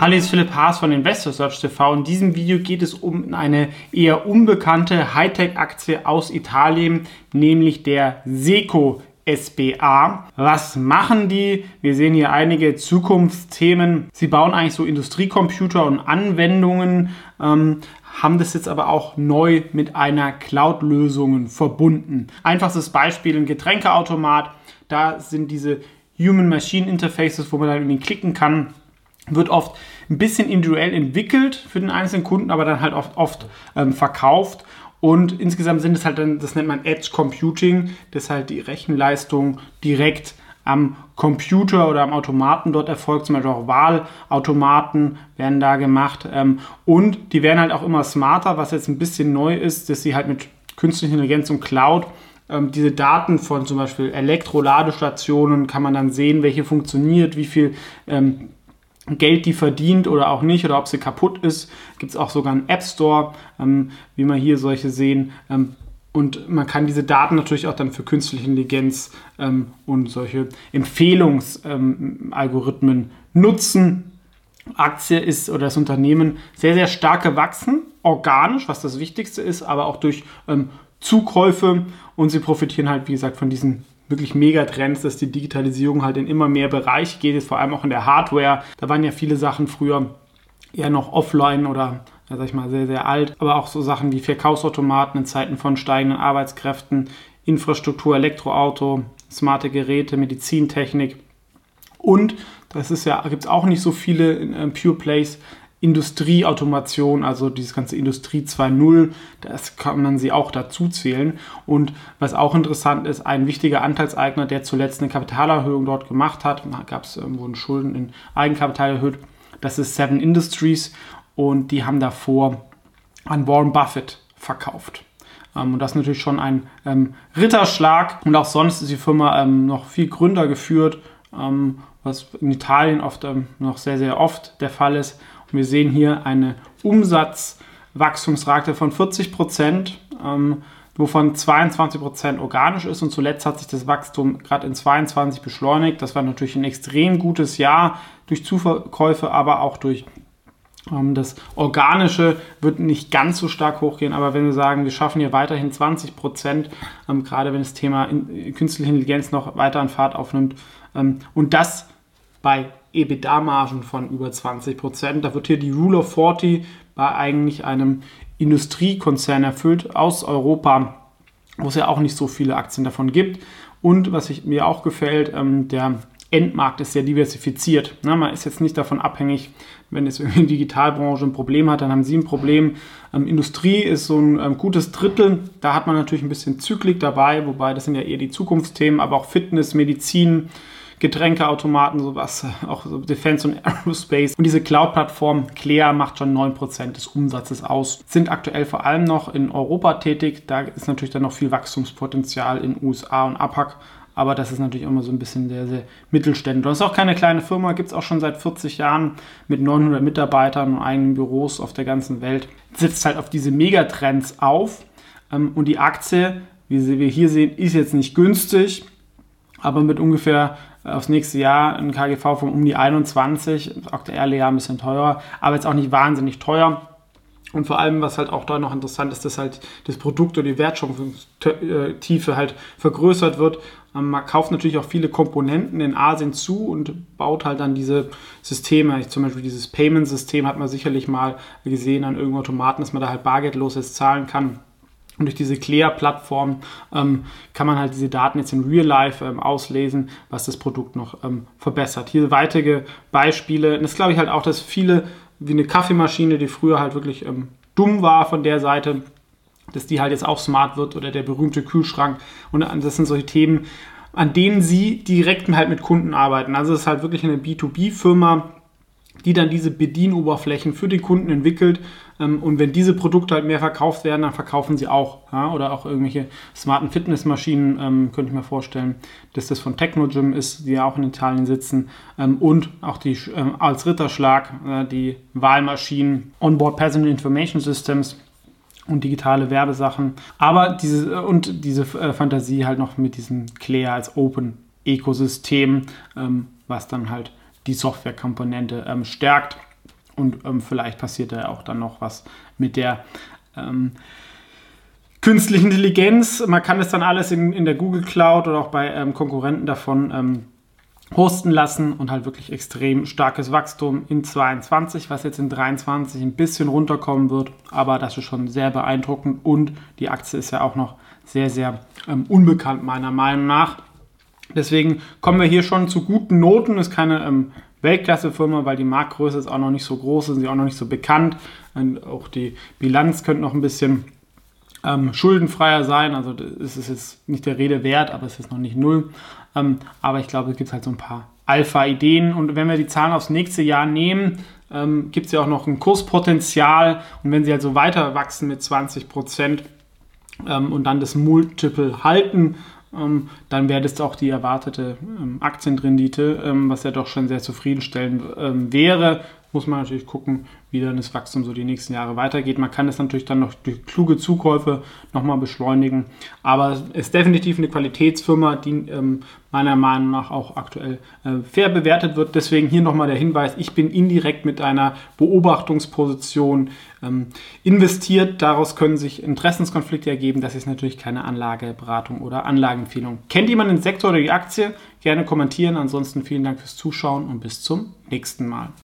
Hallo, hier ist Philipp Haas von Investor Search TV. In diesem Video geht es um eine eher unbekannte Hightech-Aktie aus Italien, nämlich der Seco SBA. Was machen die? Wir sehen hier einige Zukunftsthemen. Sie bauen eigentlich so Industriecomputer und Anwendungen, ähm, haben das jetzt aber auch neu mit einer Cloud-Lösung verbunden. Einfachstes Beispiel ein Getränkeautomat. Da sind diese Human-Machine Interfaces, wo man dann irgendwie klicken kann wird oft ein bisschen individuell entwickelt für den einzelnen Kunden, aber dann halt oft, oft ähm, verkauft. Und insgesamt sind es halt dann, das nennt man Edge Computing, das halt die Rechenleistung direkt am Computer oder am Automaten dort erfolgt, zum Beispiel auch Wahlautomaten werden da gemacht. Ähm, und die werden halt auch immer smarter, was jetzt ein bisschen neu ist, dass sie halt mit künstlicher Intelligenz und Cloud ähm, diese Daten von zum Beispiel Elektroladestationen kann man dann sehen, welche funktioniert, wie viel ähm, Geld die verdient oder auch nicht oder ob sie kaputt ist. Gibt es auch sogar einen App Store, ähm, wie man hier solche sehen. Ähm, und man kann diese Daten natürlich auch dann für künstliche Intelligenz ähm, und solche Empfehlungsalgorithmen ähm, nutzen. Aktie ist oder das Unternehmen sehr, sehr stark gewachsen, organisch, was das Wichtigste ist, aber auch durch ähm, Zukäufe und sie profitieren halt, wie gesagt, von diesen wirklich Megatrends, dass die Digitalisierung halt in immer mehr Bereiche geht, vor allem auch in der Hardware. Da waren ja viele Sachen früher eher noch offline oder ja, sag ich mal, sehr, sehr alt. Aber auch so Sachen wie Verkaufsautomaten in Zeiten von steigenden Arbeitskräften, Infrastruktur, Elektroauto, smarte Geräte, Medizintechnik. Und das ist ja, gibt es auch nicht so viele äh, Pure Plays, Industrieautomation, also dieses ganze Industrie 2.0, das kann man sie auch dazu zählen. Und was auch interessant ist, ein wichtiger Anteilseigner, der zuletzt eine Kapitalerhöhung dort gemacht hat, gab es wurden Schulden in Eigenkapital erhöht, das ist Seven Industries und die haben davor an Warren Buffett verkauft. Ähm, und das ist natürlich schon ein ähm, Ritterschlag. Und auch sonst ist die Firma ähm, noch viel Gründer geführt, ähm, was in Italien oft ähm, noch sehr, sehr oft der Fall ist. Wir sehen hier eine Umsatzwachstumsrate von 40 Prozent, ähm, wovon 22 Prozent organisch ist. Und zuletzt hat sich das Wachstum gerade in 22 beschleunigt. Das war natürlich ein extrem gutes Jahr durch Zuverkäufe, aber auch durch ähm, das Organische wird nicht ganz so stark hochgehen, aber wenn wir sagen, wir schaffen hier weiterhin 20 Prozent, ähm, gerade wenn das Thema künstliche Intelligenz noch weiter an Fahrt aufnimmt, ähm, und das bei EBITDA-Margen von über 20 Prozent. Da wird hier die Rule of 40 bei eigentlich einem Industriekonzern erfüllt aus Europa, wo es ja auch nicht so viele Aktien davon gibt. Und was ich, mir auch gefällt, ähm, der Endmarkt ist sehr diversifiziert. Na, man ist jetzt nicht davon abhängig, wenn jetzt irgendwie die Digitalbranche ein Problem hat, dann haben sie ein Problem. Ähm, Industrie ist so ein ähm, gutes Drittel. Da hat man natürlich ein bisschen Zyklik dabei, wobei das sind ja eher die Zukunftsthemen, aber auch Fitness, Medizin, Getränkeautomaten, sowas, auch so Defense und Aerospace. Und diese Cloud-Plattform Clea macht schon 9% des Umsatzes aus. Sind aktuell vor allem noch in Europa tätig. Da ist natürlich dann noch viel Wachstumspotenzial in USA und APAC. Aber das ist natürlich immer so ein bisschen sehr, sehr mittelständig. Das ist auch keine kleine Firma, gibt es auch schon seit 40 Jahren mit 900 Mitarbeitern und eigenen Büros auf der ganzen Welt. Sitzt halt auf diese Megatrends auf. Ähm, und die Aktie, wie wir hier sehen, ist jetzt nicht günstig, aber mit ungefähr aufs nächste Jahr ein KGV von um die 21, aktuelle Jahr ein bisschen teurer, aber jetzt auch nicht wahnsinnig teuer. Und vor allem, was halt auch da noch interessant ist, dass halt das Produkt oder die Wertschöpfungstiefe halt vergrößert wird. Ähm, man kauft natürlich auch viele Komponenten in Asien zu und baut halt dann diese Systeme. Zum Beispiel dieses Payment-System hat man sicherlich mal gesehen an irgendeinem Automaten, dass man da halt bargeldlos jetzt zahlen kann. Und durch diese Clear-Plattform ähm, kann man halt diese Daten jetzt in Real Life ähm, auslesen, was das Produkt noch ähm, verbessert. Hier weitere Beispiele. Und das glaube ich halt auch, dass viele, wie eine Kaffeemaschine, die früher halt wirklich ähm, dumm war von der Seite, dass die halt jetzt auch smart wird oder der berühmte Kühlschrank. Und das sind solche Themen, an denen sie direkt halt mit Kunden arbeiten. Also es ist halt wirklich eine B2B-Firma, die dann diese Bedienoberflächen für den Kunden entwickelt. Ähm, und wenn diese Produkte halt mehr verkauft werden, dann verkaufen sie auch. Oder auch irgendwelche smarten Fitnessmaschinen, ähm, könnte ich mir vorstellen, dass das von Technogym ist, die ja auch in Italien sitzen. Ähm, und auch die als Ritterschlag äh, die Wahlmaschinen, Onboard Passenger Information Systems und digitale Werbesachen. Aber diese und diese äh, Fantasie halt noch mit diesem Claire als Open Ökosystem, was dann halt die Softwarekomponente ähm, stärkt. Und ähm, vielleicht passiert da auch dann noch was mit der ähm, künstlichen Intelligenz. Man kann das dann alles in, in der Google Cloud oder auch bei ähm, Konkurrenten davon ähm, hosten lassen und halt wirklich extrem starkes Wachstum in 22, was jetzt in 23 ein bisschen runterkommen wird, aber das ist schon sehr beeindruckend und die Aktie ist ja auch noch sehr, sehr ähm, unbekannt meiner Meinung nach. Deswegen kommen wir hier schon zu guten Noten. Ist keine ähm, Weltklasse-Firma, weil die Marktgröße ist auch noch nicht so groß, ist sie auch noch nicht so bekannt. Und auch die Bilanz könnte noch ein bisschen ähm, schuldenfreier sein. Also es ist jetzt nicht der Rede wert, aber es ist noch nicht null. Ähm, aber ich glaube, es gibt halt so ein paar Alpha-Ideen. Und wenn wir die Zahlen aufs nächste Jahr nehmen, ähm, gibt es ja auch noch ein Kurspotenzial. Und wenn sie halt so weiter wachsen mit 20 Prozent ähm, und dann das Multiple halten, dann wäre das auch die erwartete ähm, Aktienrendite, ähm, was ja doch schon sehr zufriedenstellend ähm, wäre muss man natürlich gucken, wie dann das Wachstum so die nächsten Jahre weitergeht. Man kann das natürlich dann noch durch kluge Zukäufe nochmal beschleunigen. Aber es ist definitiv eine Qualitätsfirma, die ähm, meiner Meinung nach auch aktuell äh, fair bewertet wird. Deswegen hier nochmal der Hinweis, ich bin indirekt mit einer Beobachtungsposition ähm, investiert. Daraus können sich Interessenskonflikte ergeben. Das ist natürlich keine Anlageberatung oder Anlagenempfehlung. Kennt jemand den Sektor oder die Aktie? Gerne kommentieren. Ansonsten vielen Dank fürs Zuschauen und bis zum nächsten Mal.